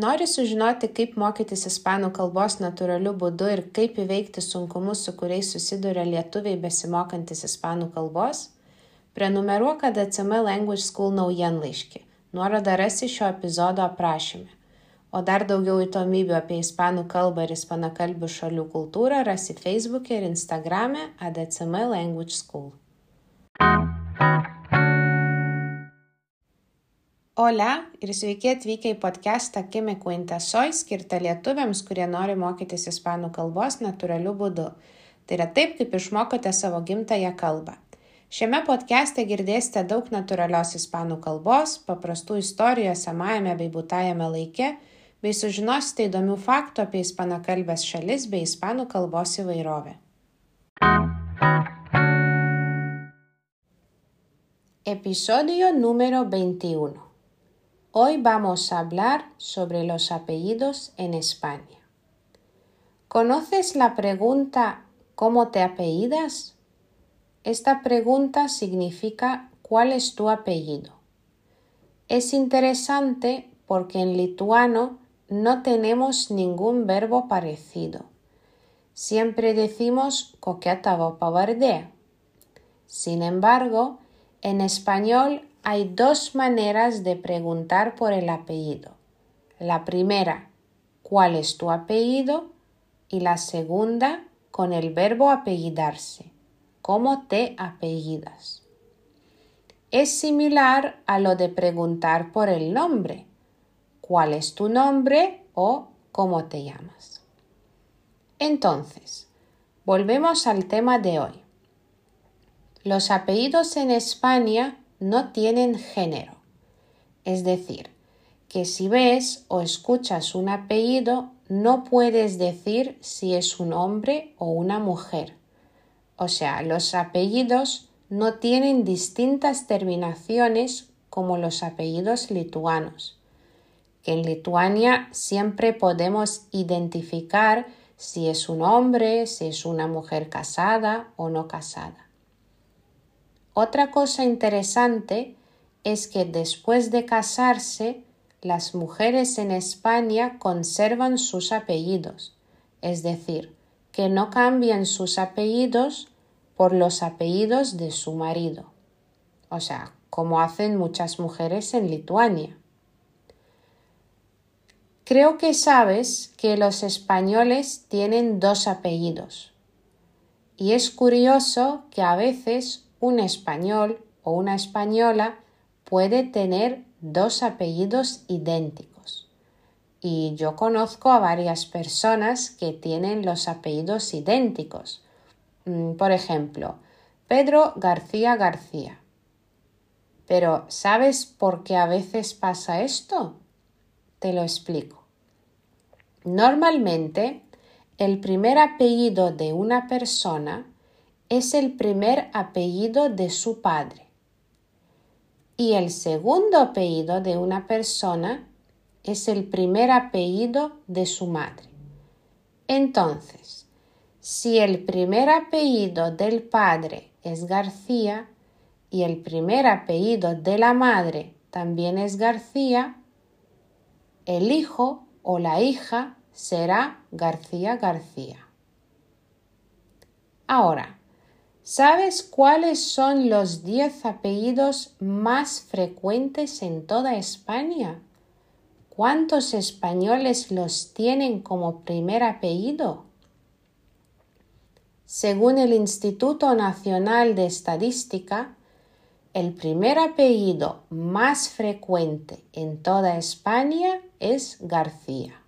Nori sužinoti, kaip mokytis ispanų kalbos natūraliu būdu ir kaip įveikti sunkumus, su kuriais susiduria lietuviai besimokantis ispanų kalbos? Prenumeruok ADCM Language School naujienlaiškį. Nuorodą rasi šio epizodo aprašyme. O dar daugiau įdomybių apie ispanų kalbą ir ispanakalbių šalių kultūrą rasi Facebook'e ir Instagram'e ADCM Language School. Hola ir sveiki atvykę į podcastą Kime Cuenta Soy, skirtą lietuviams, kurie nori mokytis ispanų kalbos natūraliu būdu. Tai yra taip, kaip išmokote savo gimtają kalbą. Šiame podcast'e girdėsite daug natūralios ispanų kalbos, paprastų istorijų esamajame bei būtajame laike, bei sužinosite įdomių faktų apie ispanakalbės šalis bei ispanų kalbos įvairovę. Episodio número 21. Hoy vamos a hablar sobre los apellidos en España. ¿Conoces la pregunta ¿cómo te apellidas? Esta pregunta significa ¿cuál es tu apellido? Es interesante porque en lituano no tenemos ningún verbo parecido. Siempre decimos coqueta pavardé. Sin embargo, en español hay dos maneras de preguntar por el apellido. La primera, ¿cuál es tu apellido? Y la segunda, con el verbo apellidarse. ¿Cómo te apellidas? Es similar a lo de preguntar por el nombre. ¿Cuál es tu nombre? o ¿cómo te llamas? Entonces, volvemos al tema de hoy. Los apellidos en España no tienen género. Es decir, que si ves o escuchas un apellido, no puedes decir si es un hombre o una mujer. O sea, los apellidos no tienen distintas terminaciones como los apellidos lituanos, en Lituania siempre podemos identificar si es un hombre, si es una mujer casada o no casada. Otra cosa interesante es que después de casarse, las mujeres en España conservan sus apellidos, es decir, que no cambian sus apellidos por los apellidos de su marido, o sea, como hacen muchas mujeres en Lituania. Creo que sabes que los españoles tienen dos apellidos, y es curioso que a veces un español o una española puede tener dos apellidos idénticos. Y yo conozco a varias personas que tienen los apellidos idénticos. Mm, por ejemplo, Pedro García García. Pero ¿sabes por qué a veces pasa esto? Te lo explico. Normalmente, el primer apellido de una persona es el primer apellido de su padre. Y el segundo apellido de una persona es el primer apellido de su madre. Entonces, si el primer apellido del padre es García y el primer apellido de la madre también es García, el hijo o la hija será García García. Ahora, ¿Sabes cuáles son los 10 apellidos más frecuentes en toda España? ¿Cuántos españoles los tienen como primer apellido? Según el Instituto Nacional de Estadística, el primer apellido más frecuente en toda España es García.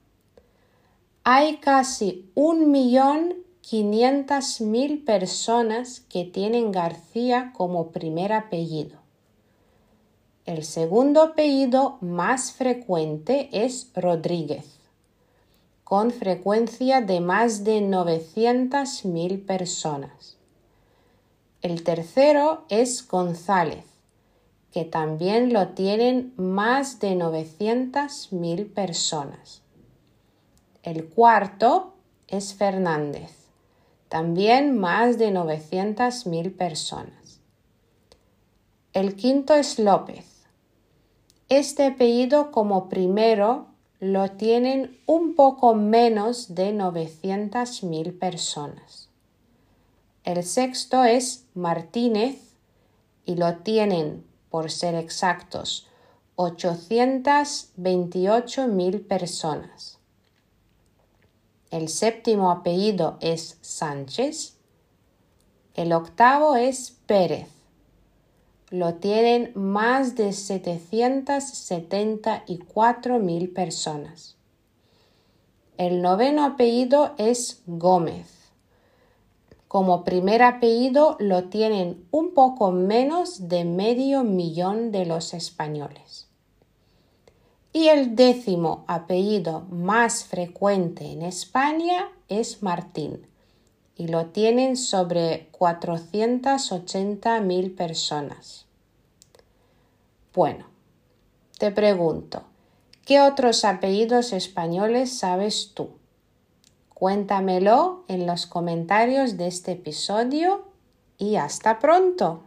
Hay casi un millón 500.000 personas que tienen García como primer apellido. El segundo apellido más frecuente es Rodríguez, con frecuencia de más de 900.000 personas. El tercero es González, que también lo tienen más de 900.000 personas. El cuarto es Fernández también más de 900.000 personas. El quinto es López. Este apellido como primero lo tienen un poco menos de 900.000 personas. El sexto es Martínez y lo tienen, por ser exactos, 828.000 personas. El séptimo apellido es Sánchez. El octavo es Pérez. Lo tienen más de 774.000 personas. El noveno apellido es Gómez. Como primer apellido lo tienen un poco menos de medio millón de los españoles. Y el décimo apellido más frecuente en España es Martín y lo tienen sobre 480.000 personas. Bueno, te pregunto, ¿qué otros apellidos españoles sabes tú? Cuéntamelo en los comentarios de este episodio y hasta pronto.